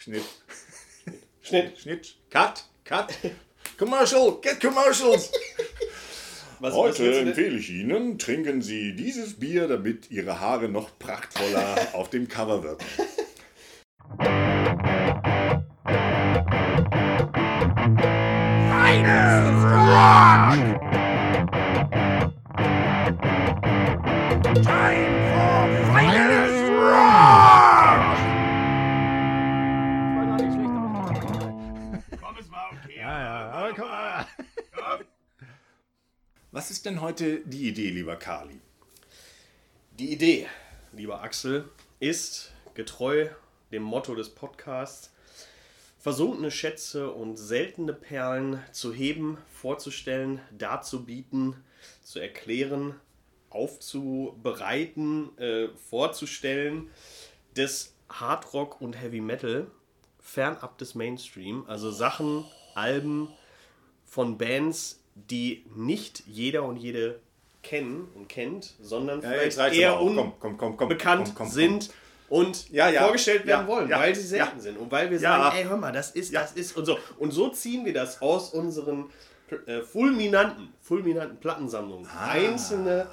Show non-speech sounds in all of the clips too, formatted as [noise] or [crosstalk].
Schnitt. Schnitt. Schnitt. Cut. Cut. Commercial. Get commercials. Was, Heute was empfehle ich Ihnen, trinken Sie dieses Bier, damit Ihre Haare noch prachtvoller auf dem Cover wirken. Was ist denn heute die Idee, lieber Kali? Die Idee, lieber Axel, ist getreu dem Motto des Podcasts, versunkene Schätze und seltene Perlen zu heben, vorzustellen, darzubieten, zu erklären, aufzubereiten, äh, vorzustellen, des Hardrock und Heavy Metal fernab des Mainstream, also Sachen, Alben von Bands, die nicht jeder und jede kennen und kennt, sondern Ja, vielleicht eher unbekannt sind und Ja, ja. vorgestellt werden wollen, weil sie selten sind und weil wir sagen, ey, hör mal, das ist, das ist und so. Und so ziehen wir das aus unseren äh, fulminanten, fulminanten Plattensammlungen Ah. einzelne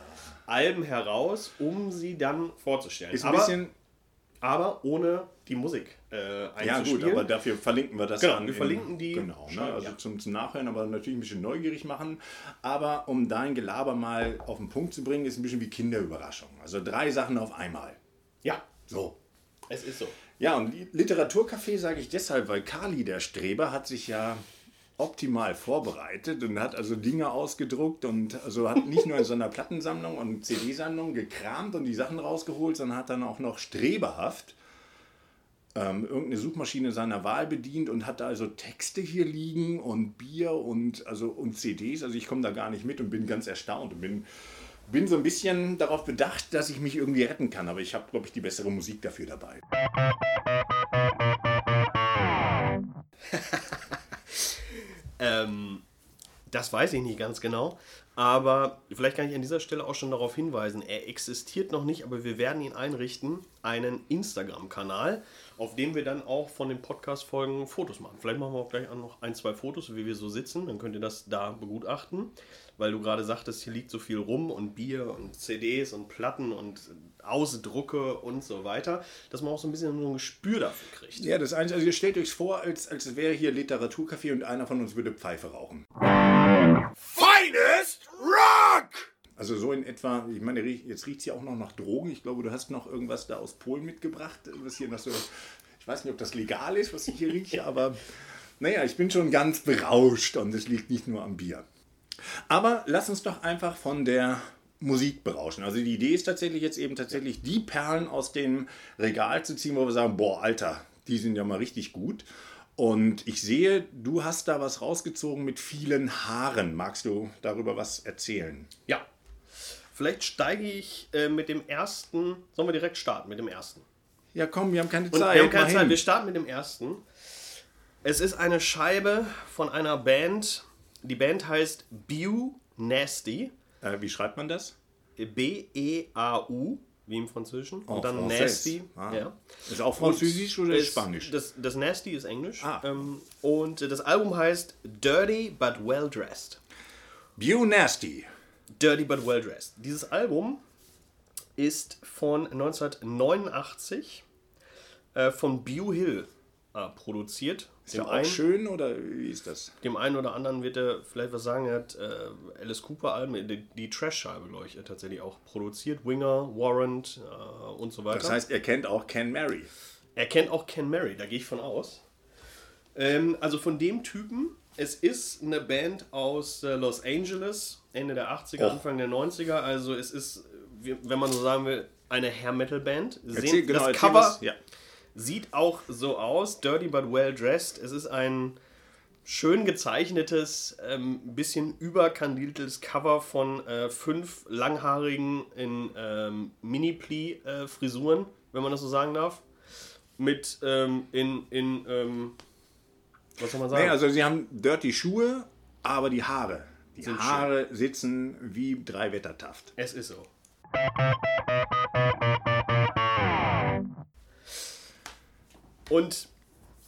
Alben heraus, um sie dann vorzustellen. Ist ein aber, bisschen. Aber ohne die Musik äh, Ja, gut, aber dafür verlinken wir das Genau, dann. wir in- verlinken die Genau, ne? Also ja. zum, zum Nachhören, aber natürlich ein bisschen neugierig machen. Aber um dein Gelaber mal auf den Punkt zu bringen, ist ein bisschen wie Kinderüberraschung. Also drei Sachen auf einmal. ja, So. es ist so. Ja, und Li- Literaturcafé sage ich deshalb, weil Kali, der Streber, hat sich ja optimal vorbereitet und hat also Dinge ausgedruckt und also hat nicht nur in so einer Plattensammlung und CD-Sammlung gekramt und die Sachen rausgeholt, sondern hat dann auch noch streberhaft ähm, irgendeine Suchmaschine seiner Wahl bedient und hat da also Texte hier liegen und Bier und, also, und CDs. Also ich komme da gar nicht mit und bin ganz erstaunt und bin, bin so ein bisschen darauf bedacht, dass ich mich irgendwie retten kann. Aber ich habe, glaube ich, die bessere Musik dafür dabei. Ähm, das weiß ich nicht ganz genau. Aber vielleicht kann ich an dieser Stelle auch schon darauf hinweisen, er existiert noch nicht, aber wir werden ihn einrichten, einen Instagram-Kanal, auf dem wir dann auch von den Podcast-Folgen Fotos machen. Vielleicht machen wir auch gleich noch ein, zwei Fotos, wie wir so sitzen, dann könnt ihr das da begutachten, weil du gerade sagtest, hier liegt so viel rum und Bier und CDs und Platten und Ausdrucke und so weiter, dass man auch so ein bisschen so ein Gespür dafür kriegt. Ja, das Einzige, also ihr stellt euch vor, als, als wäre hier Literaturcafé und einer von uns würde Pfeife rauchen. Finest Rock! Also so in etwa, ich meine, jetzt riecht es ja auch noch nach Drogen. Ich glaube, du hast noch irgendwas da aus Polen mitgebracht, was hier noch so, ich weiß nicht, ob das legal ist, was ich hier rieche, [laughs] aber naja, ich bin schon ganz berauscht und es liegt nicht nur am Bier. Aber lass uns doch einfach von der Musik berauschen. Also die Idee ist tatsächlich jetzt eben tatsächlich die Perlen aus dem Regal zu ziehen, wo wir sagen, boah, Alter, die sind ja mal richtig gut. Und ich sehe, du hast da was rausgezogen mit vielen Haaren. Magst du darüber was erzählen? Ja. Vielleicht steige ich äh, mit dem ersten. Sollen wir direkt starten mit dem ersten? Ja, komm, wir haben keine Und Zeit. wir haben keine Zeit. Wir starten mit dem ersten. Es ist eine Scheibe von einer Band. Die Band heißt Bew Nasty. Äh, wie schreibt man das? B-E-A-U, wie im Französischen. Oh, Und dann Français. Nasty. Ah. Ja. Ist auch Französisch oder Ist- Spanisch? Das, das Nasty ist Englisch. Ah. Ähm, und das Album heißt Dirty but Well Dressed. Bew Nasty. Dirty but Well Dressed. Dieses Album ist von 1989 äh, von Bew Hill äh, produziert. Ist ja auch schön oder wie ist das? dem einen oder anderen wird er vielleicht was sagen. Er hat äh, Alice Cooper Alben, die, die Trash-Scheibe, ich, tatsächlich auch produziert. Winger, Warrant äh, und so weiter. Das heißt, er kennt auch Ken Mary. Er kennt auch Ken Mary, da gehe ich von aus. Ähm, also von dem Typen, es ist eine Band aus äh, Los Angeles, Ende der 80er, Och. Anfang der 90er. Also es ist, wenn man so sagen will, eine Hair-Metal-Band. Erzähl, Sehen- genau, das erzähl Cover was. Ja. Sieht auch so aus, dirty but well dressed. Es ist ein schön gezeichnetes, ähm, bisschen überkandeltes Cover von äh, fünf langhaarigen in ähm, Mini-Pli-Frisuren, wenn man das so sagen darf. Mit ähm, in, in ähm, was soll man sagen? Nee, also sie haben dirty Schuhe, aber die Haare. Die Sind Haare sitzen wie drei Wettertaft. es ist so. Und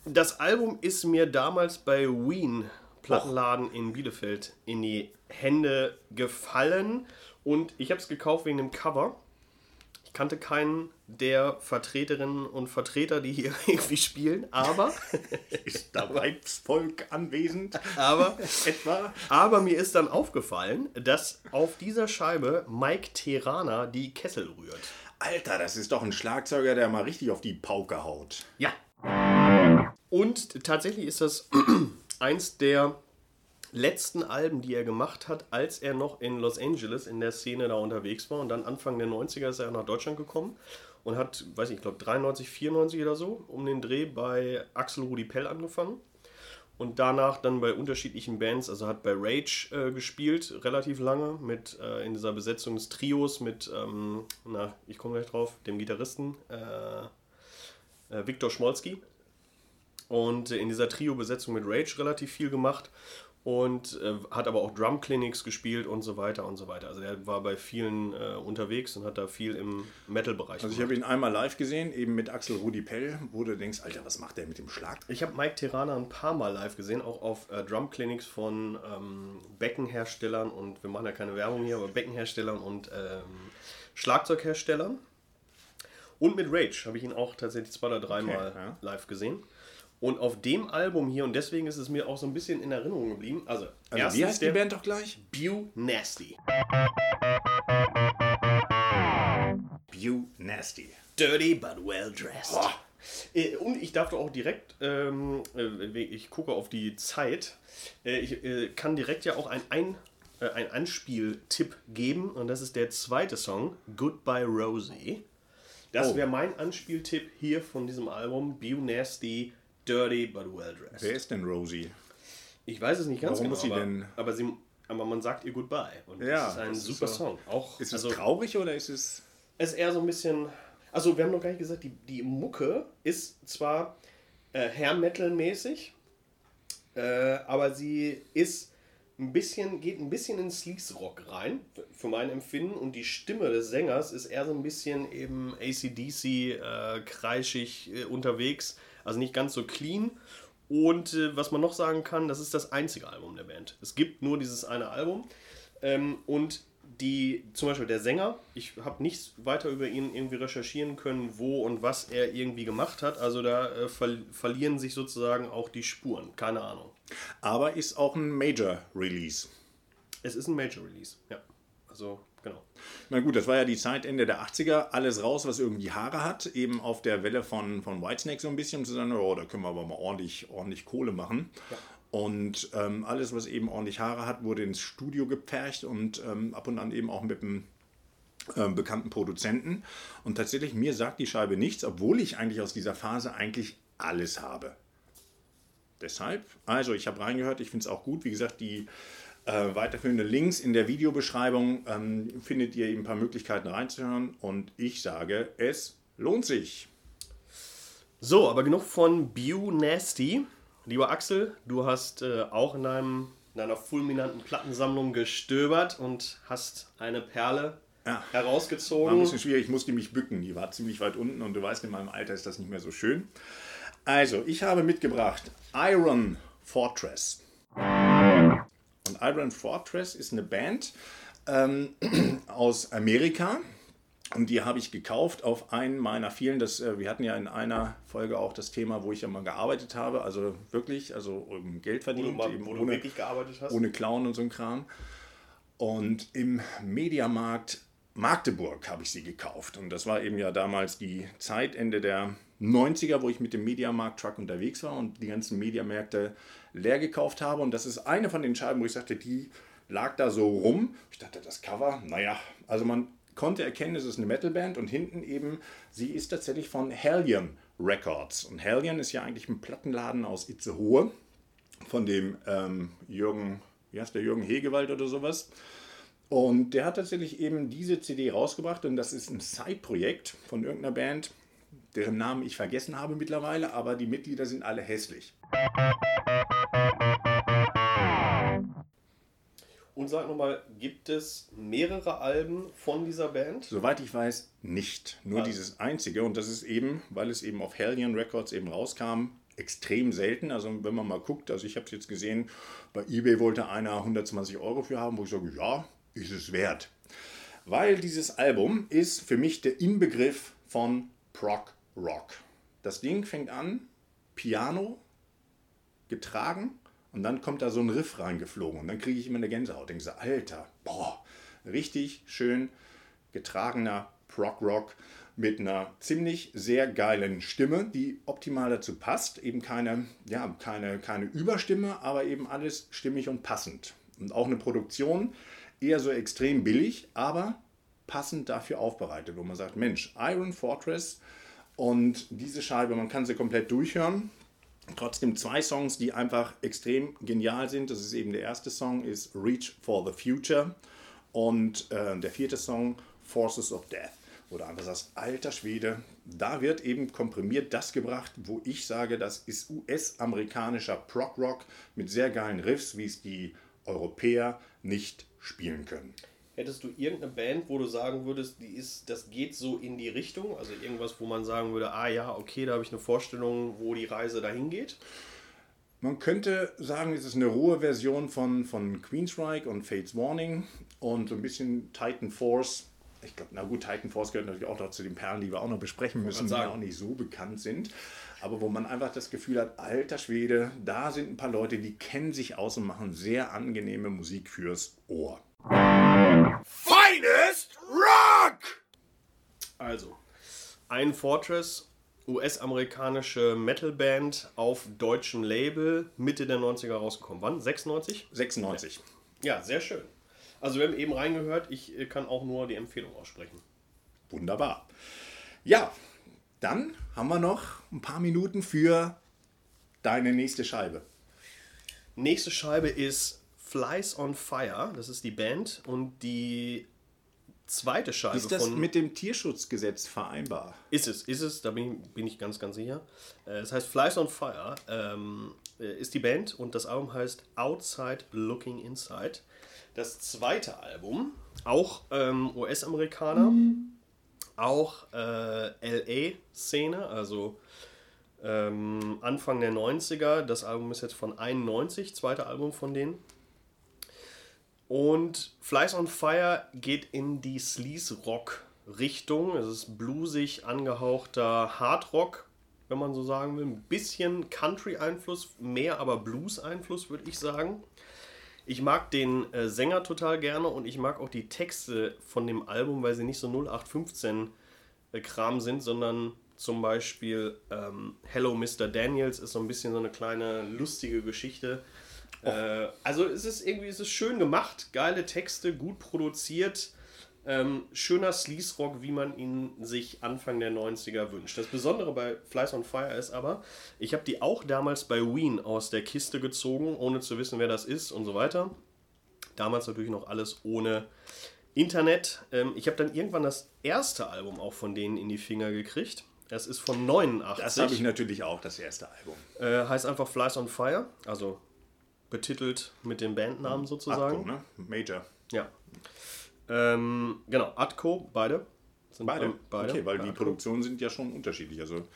Das Album ist mir damals bei Wien, Plattenladen in Bielefeld, in die Hände gefallen und ich habe es gekauft wegen dem Cover. Ich kannte keinen der Vertreterinnen und Vertreter, die hier [laughs] irgendwie spielen, aber [laughs] Ist da Weibsvolk anwesend? aber Etwa? aber mir ist dann aufgefallen, dass auf dieser Scheibe Mike Terana die Kessel rührt. Alter, das ist doch ein Schlagzeuger, der mal richtig auf die Pauke haut. Ja. Und tatsächlich ist das [clears throat] eins der letzten Alben, die er gemacht hat, als er noch in Los Angeles in der Szene da unterwegs war. Und dann Anfang der 90er ist er nach Deutschland gekommen und hat, weiß ich, ich glaube 93, 94 oder so, um den Dreh bei Axel Rudi Pell angefangen. Und danach dann bei unterschiedlichen Bands, also hat bei Rage äh, gespielt, relativ lange, mit äh, in dieser Besetzung des Trios mit, ähm, na, ich komme gleich drauf, dem Gitarristen äh, äh, Viktor Schmolski. Und äh, in dieser Trio-Besetzung mit Rage relativ viel gemacht und äh, hat aber auch Drum Clinics gespielt und so weiter und so weiter. Also er war bei vielen äh, unterwegs und hat da viel im Metal-Bereich Also ich habe ihn einmal live gesehen, eben mit Axel Rudi Pell, wo du denkst, Alter, was macht der mit dem Schlag? Ich habe Mike Terana ein paar Mal live gesehen, auch auf äh, Drum Clinics von ähm, Beckenherstellern und wir machen ja keine Werbung hier, aber Beckenherstellern und ähm, Schlagzeugherstellern. Und mit Rage habe ich ihn auch tatsächlich zwei oder dreimal ja. live gesehen. Und auf dem Album hier, und deswegen ist es mir auch so ein bisschen in Erinnerung geblieben, also, Also wie heißt die Band doch gleich? Bew Nasty. Bew Nasty. Dirty but well dressed. Äh, Und ich darf doch auch direkt, ähm, äh, ich gucke auf die Zeit, äh, ich äh, kann direkt ja auch ein, ein, äh, ein Anspieltipp geben und das ist der zweite Song, Goodbye Rosie. Das Oh. wäre mein Anspieltipp hier von diesem Album, Bew Nasty, Dirty but well dressed. Wer ist denn Rosie? Ich weiß es nicht ganz Warum genau, muss sie aber, denn- aber, sie, aber man sagt ihr Goodbye und Ja, das ist ein das ist super so- Song. Auch, Ist es also, traurig oder ist es... es ist eher so ein bisschen. Also, wir haben noch gar nicht gesagt, die, die Mucke ist zwar äh, Hair Metal-mäßig, äh, aber sie ist ein bisschen, geht ein bisschen in Sleaze Rock rein, für mein Empfinden. Und die Stimme des Sängers ist eher so ein bisschen eben ACDC, äh, kreischig äh, unterwegs. Also nicht ganz so clean. Und äh, was man noch sagen kann, das ist das einzige Album der Band. Es gibt nur dieses eine Album. Ähm, und die, zum Beispiel der Sänger, ich habe nichts weiter über ihn irgendwie recherchieren können, wo und was er irgendwie gemacht hat. Also da äh, ver verlieren sich sozusagen auch die Spuren. Keine Ahnung. Aber ist auch ein Major-Release. Es ist ein Major Release, ja. Also, genau. Na gut, das war ja die Zeit Ende der 80er. Alles raus, was irgendwie Haare hat. Eben auf der Welle von, von Whitesnake so ein bisschen, um zu sagen, oh, da können wir aber mal ordentlich, ordentlich Kohle machen. Und ähm, alles, was eben ordentlich Haare hat, wurde ins Studio gepfercht und ähm, ab und an eben auch mit einem ähm, bekannten Produzenten. Und tatsächlich, mir sagt die Scheibe nichts, obwohl ich eigentlich aus dieser Phase eigentlich alles habe. Deshalb, also ich habe reingehört, ich finde es auch gut. Wie gesagt, die äh, weiterführenden Links in der Videobeschreibung ähm, findet ihr eben ein paar Möglichkeiten reinzuhören. Und ich sage, es lohnt sich. So, aber genug von Bew Nasty. Lieber Axel, du hast äh, auch in, deinem, in deiner fulminanten Plattensammlung gestöbert und hast eine Perle Ja. War ein herausgezogen. bisschen schwierig, ich musste mich bücken. Die war ziemlich weit unten und du weißt, in meinem Alter ist das nicht mehr so schön. Also, ich habe mitgebracht Iron Fortress. Und Iron Fortress ist eine Band ähm, [clears throat] aus Amerika. Und die habe ich gekauft auf einen meiner vielen. Das, äh, wir hatten ja in einer Folge auch das Thema, wo ich ja mal gearbeitet habe. Also wirklich, also um Geld wo du, eben wo du ohne- wirklich gearbeitet hast. ohne Clown und so ein Kram. Und im Mediamarkt Magdeburg habe ich sie gekauft. Und das war eben ja damals die Zeit, Ende der 90er, wo ich mit dem Mediamarkt-Truck unterwegs war und die ganzen Mediamärkte leer gekauft habe. Und das ist eine von den Scheiben, wo ich sagte, die lag da so rum. Ich dachte, das Cover, naja, also man konnte erkennen, es ist eine Metalband und hinten eben, sie ist tatsächlich von Hellion Records. Und Hellion ist ja eigentlich ein Plattenladen aus Itzehoe von dem ähm, Jürgen, wie heißt der, Jürgen Hegewald oder sowas. Und der hat tatsächlich eben diese CD rausgebracht und das ist ein Side-Projekt von irgendeiner Band, deren Namen ich vergessen habe mittlerweile, aber die Mitglieder sind alle hässlich. Und sag nochmal, gibt es mehrere Alben von dieser Band? Soweit ich weiß, nicht. Nur Ah. dieses einzige und das ist eben, weil es eben auf Hellion Records eben rauskam, extrem selten. Also wenn man mal guckt, also ich habe es jetzt gesehen, bei eBay wollte einer 120 Euro für haben, wo ich sage, ja, ist es wert. Weil dieses Album ist für mich der Inbegriff von Prog Rock. Das Ding fängt an, Piano, getragen und dann kommt da so ein Riff reingeflogen und dann kriege ich immer eine Gänsehaut. Denke so, Alter, boah, richtig schön getragener Prog Rock mit einer ziemlich sehr geilen Stimme, die optimal dazu passt. Eben keine, ja, keine, keine Überstimme, aber eben alles stimmig und passend. Und auch eine Produktion eher so extrem billig, aber passend dafür aufbereitet, wo man sagt, Mensch, Iron Fortress und diese Scheibe, man kann sie komplett durchhören. Trotzdem zwei Songs, die einfach extrem genial sind. Das ist eben der erste Song, ist Reach for the Future und äh, der vierte Song, Forces of Death. Oder einfach sagst, alter Schwede, da wird eben komprimiert das gebracht, wo ich sage, das ist US-amerikanischer Prog-Rock mit sehr geilen Riffs, wie es die Europäer nicht spielen können. Hättest du irgendeine Band, wo du sagen würdest, die ist, das geht so in die Richtung? Also irgendwas, wo man sagen würde, ah ja, okay, da habe ich eine Vorstellung, wo die Reise dahin geht? Man könnte sagen, es ist eine rohe Version von, von Queensryche und Fates Warning und so ein bisschen Titan Force. Ich glaube, na gut, Titan Force gehört natürlich auch noch zu den Perlen, die wir auch noch besprechen müssen, die auch nicht so bekannt sind. Aber wo man einfach das Gefühl hat, alter Schwede, da sind ein paar Leute, die kennen sich aus und machen sehr angenehme Musik fürs Ohr. Also, ein Fortress, US-amerikanische Metalband auf deutschem Label, Mitte der 90er rausgekommen. Wann? 96? 96. Ja, sehr schön. Also wir haben eben reingehört, ich äh, kann auch nur die Empfehlung aussprechen. Wunderbar. Ja, dann haben wir noch ein paar Minuten für deine nächste Scheibe. Nächste Scheibe ist Flies on Fire, das ist die Band und die zweite Scheibe Ist das von, mit dem Tierschutzgesetz vereinbar? Ist es, ist es, da bin ich, bin ich ganz, ganz sicher. Äh, das heißt Flies on Fire ähm, äh, ist die Band und das Album heißt Outside Looking Inside. Das zweite Album, auch ähm, US-Amerikaner, mhm. auch äh, LA-Szene, also ähm, Anfang der 90er. Das Album ist jetzt von 91, zweite Album von denen. Und Flies on Fire geht in die Sleaze-Rock-Richtung. Es ist bluesig angehauchter Hardrock, wenn man so sagen will. Ein bisschen Country-Einfluss, mehr aber Blues-Einfluss, würde ich sagen. Ich mag den äh, Sänger total gerne und ich mag auch die Texte von dem Album, weil sie nicht so 0815 äh, Kram sind, sondern zum Beispiel ähm, Hello Mr. Daniels ist so ein bisschen so eine kleine lustige Geschichte äh, also es ist irgendwie es ist schön gemacht, geile Texte, gut produziert. Ähm, schöner Sleaze-Rock, wie man ihn sich Anfang der 90er wünscht. Das Besondere bei Flies on Fire ist aber, ich habe die auch damals bei Ween aus der Kiste gezogen, ohne zu wissen, wer das ist und so weiter. Damals natürlich noch alles ohne Internet. Ähm, ich habe dann irgendwann das erste Album auch von denen in die Finger gekriegt. Das ist von 89. Das habe ich natürlich auch, das erste Album. Äh, heißt einfach Flies on Fire, also betitelt mit dem Bandnamen sozusagen. Atco, ne? Major. Ja. Ähm, genau, Atco, beide. Sind beide? Ähm, beide. Okay, weil die Atco. Produktionen sind ja schon unterschiedlich. Also,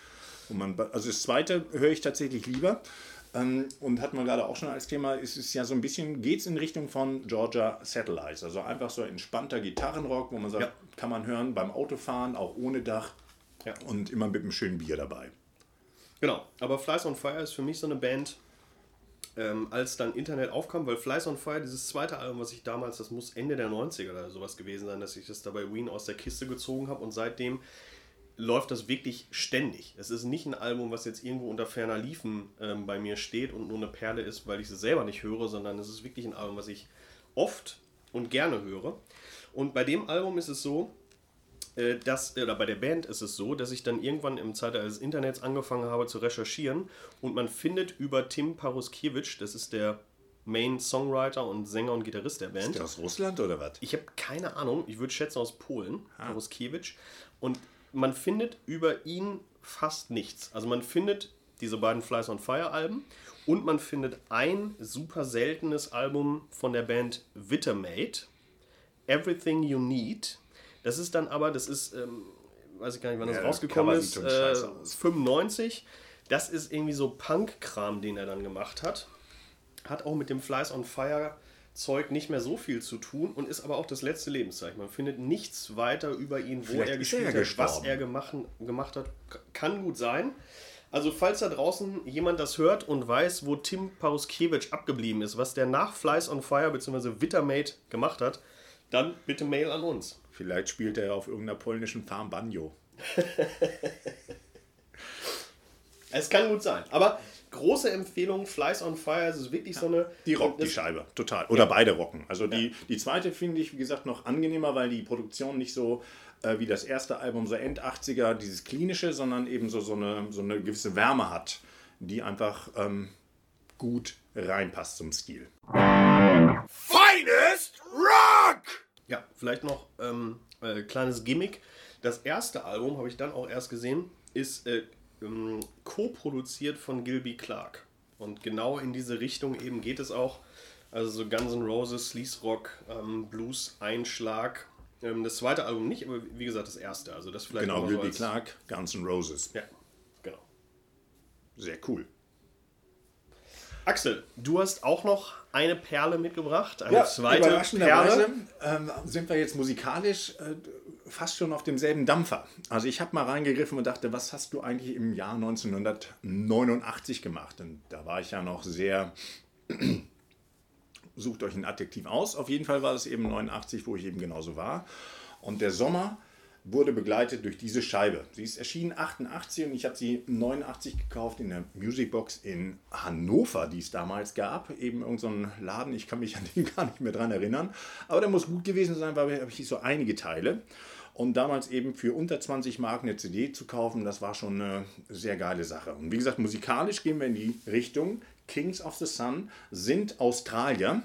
wo man, also das zweite höre ich tatsächlich lieber. Ähm, und hatten wir gerade auch schon als Thema, ist es ja so ein bisschen, geht es in Richtung von Georgia Satellites. Also einfach so entspannter Gitarrenrock, wo man sagt, ja. kann man hören beim Autofahren, auch ohne Dach. Ja. Und immer mit einem schönen Bier dabei. Genau, aber Flies on Fire ist für mich so eine Band, ähm, als dann Internet aufkam, weil Flies on Fire, dieses zweite Album, was ich damals, das muss Ende der 90er oder sowas gewesen sein, dass ich das da bei Wien aus der Kiste gezogen habe und seitdem läuft das wirklich ständig. Es ist nicht ein Album, was jetzt irgendwo unter ferner Liefen ähm, bei mir steht und nur eine Perle ist, weil ich es selber nicht höre, sondern es ist wirklich ein Album, was ich oft und gerne höre. Und bei dem Album ist es so, äh, dass, oder bei der Band ist es so, dass ich dann irgendwann im Zeitalter des Internets angefangen habe zu recherchieren und man findet über Tim Paruskiewicz, das ist der Main Songwriter und Sänger und Gitarrist der Band. Ist der aus Russland oder was? Ich habe keine Ahnung, ich würde schätzen aus Polen, ah. Paruskiewicz. Und man findet über ihn fast nichts. Also man findet diese beiden Flies on Fire Alben und man findet ein super seltenes Album von der Band Wittermate, Everything You Need. Das ist dann aber, das ist, ähm, weiß ich gar nicht, wann das ja, rausgekommen ist, äh, 95. Das ist irgendwie so Punk-Kram, den er dann gemacht hat. Hat auch mit dem Flies on Fire Zeug nicht mehr so viel zu tun und ist aber auch das letzte Lebenszeichen. Man findet nichts weiter über ihn, wo Vielleicht er gespielt er hat, was er gemacht, gemacht hat. Kann gut sein. Also falls da draußen jemand das hört und weiß, wo Tim Paruskiewicz abgeblieben ist, was der nach Flies on Fire bzw. Wittermate gemacht hat, dann bitte Mail an uns. Vielleicht spielt er auf irgendeiner polnischen Farm Banjo. [laughs] Es kann gut sein. Aber große Empfehlung, Flies on Fire, es ist wirklich so eine... Die rockt die Scheibe, total. Oder beide rocken. Also die, die zweite finde ich, wie gesagt, noch angenehmer, weil die Produktion nicht so äh, wie das erste Album, so End 80er, dieses klinische, sondern eben so, so, eine, so eine gewisse Wärme hat, die einfach ähm, gut reinpasst zum Stil. Ja, vielleicht noch ähm, äh, kleines Gimmick. Das erste Album, habe ich dann auch erst gesehen, ist äh, ähm, co-produziert von Gilby Clark. Und genau in diese Richtung eben geht es auch. Also so Guns N' Roses, Sleaze Rock, ähm, Blues, Einschlag. Ähm, das zweite Album nicht, aber wie gesagt das erste. Also das vielleicht Genau, so Gilby als- Clark, Guns N' Roses. Ja, genau. Sehr cool. Axel, du hast auch noch eine Perle mitgebracht, eine zweite Perle. ähm, sind wir jetzt musikalisch äh, fast schon auf demselben Dampfer. Also ich habe mal reingegriffen und dachte, was hast du eigentlich im Jahr 1989 gemacht? Und da war ich ja noch sehr, [clears throat] sucht euch ein Adjektiv aus. Auf jeden Fall war es eben 89, wo ich eben genauso war. Und der Sommer wurde begleitet durch diese Scheibe. Sie ist erschienen 88 und ich habe sie 89 gekauft in der Musicbox in Hannover, die es damals gab. Eben irgendein so Laden, ich kann mich an den [laughs] gar nicht mehr dran erinnern. Aber der muss gut gewesen sein, weil habe ich so einige Teile. Und damals eben für unter 20 Mark eine CD zu kaufen, das war schon eine sehr geile Sache. Und wie gesagt, musikalisch gehen wir in die Richtung. Kings of the Sun sind Australier,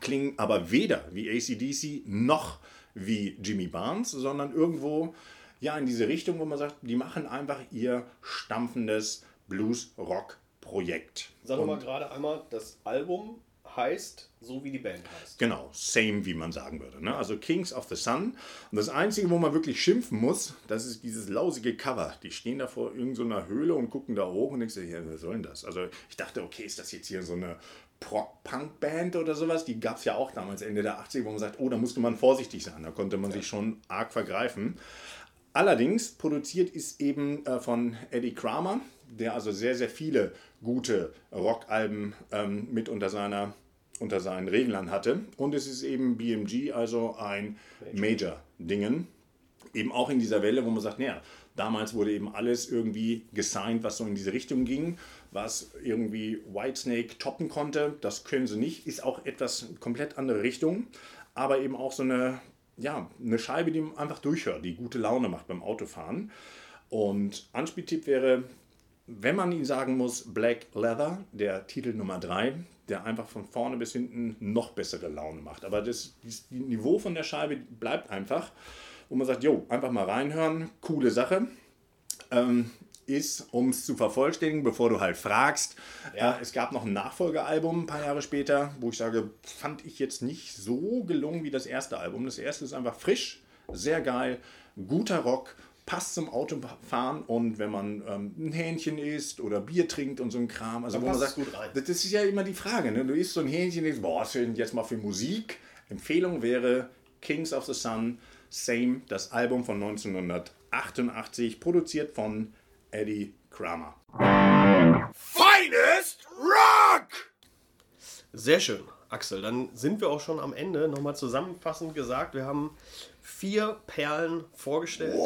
klingen aber weder wie ACDC noch Jimmy Barnes, sondern irgendwo ja in diese Richtung, wo man sagt, die machen einfach ihr stampfendes Blues-Rock-Projekt. Sag doch mal gerade einmal, das Album heißt so, wie die Band heißt. Genau, same, wie man sagen würde. Ne? Also Kings of the Sun. Und das Einzige, wo man wirklich schimpfen muss, das ist dieses lausige Cover. Die stehen da vor irgendeiner Höhle und gucken da hoch und denken sich, ja, was soll denn das? Also ich dachte, okay, ist das jetzt hier so eine Prog-Punk-Band oder sowas? Die gab es ja auch damals Ende der 80er, wo man sagt, oh, da musste man vorsichtig sein. Da konnte man sich schon arg vergreifen. Allerdings produziert ist eben äh, von Eddie Kramer, der also sehr, sehr viele gute Rockalben ähm, mit unter, seiner, unter seinen Reglern hatte. Und es ist eben BMG, also ein Major-Dingen. Eben auch in dieser Welle, wo man sagt, naja, damals wurde eben alles irgendwie gesigned, was so in diese Richtung ging, was irgendwie Whitesnake toppen konnte. Das können sie nicht, ist auch etwas komplett andere Richtung, aber eben auch so eine ja, eine Scheibe, die man einfach durchhört, die gute Laune macht beim Autofahren. Und Anspieltipp wäre, wenn man ihn sagen muss, Black Leather, der Titel Nummer 3, der einfach von vorne bis hinten noch bessere Laune macht. Aber das, das Niveau von der Scheibe bleibt einfach, wo man sagt, jo, einfach mal reinhören, coole Sache. Ähm, ist, um es zu vervollständigen, bevor du halt fragst. Ja. Äh, es gab noch ein Nachfolgealbum ein paar Jahre später, wo ich sage, fand ich jetzt nicht so gelungen wie das erste Album. Das erste ist einfach frisch, sehr geil, guter Rock, passt zum Autofahren und wenn man ähm, ein Hähnchen isst oder Bier trinkt und so ein Kram, also Dann wo man sagt, gut rein. das ist ja immer die Frage, ne? du isst so ein Hähnchen, denkst, boah, was denn jetzt mal für Musik? Empfehlung wäre Kings of the Sun, Same, das Album von 1988, produziert von Eddie Kramer. Finest Rock! Sehr schön, Axel. Dann sind wir auch schon am Ende. Nochmal zusammenfassend gesagt, wir haben vier Perlen vorgestellt.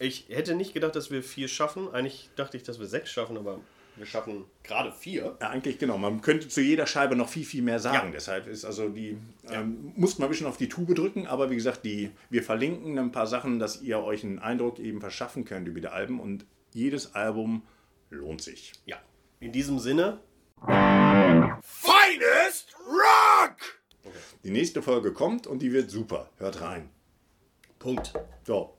Ich hätte nicht gedacht, dass wir vier schaffen. Eigentlich dachte ich, dass wir sechs schaffen, aber wir schaffen gerade vier. Ja, eigentlich genau. Man könnte zu jeder Scheibe noch viel, viel mehr sagen. Ja. Deshalb ist also die, ähm, mussten wir ein bisschen auf die Tube drücken, aber wie gesagt, die, wir verlinken ein paar Sachen, dass ihr euch einen Eindruck eben verschaffen könnt über die Alben und jedes Album lohnt sich. Ja. In diesem Sinne, Finest Rock! Die nächste Folge kommt und die wird super. Hört rein. Punkt. So.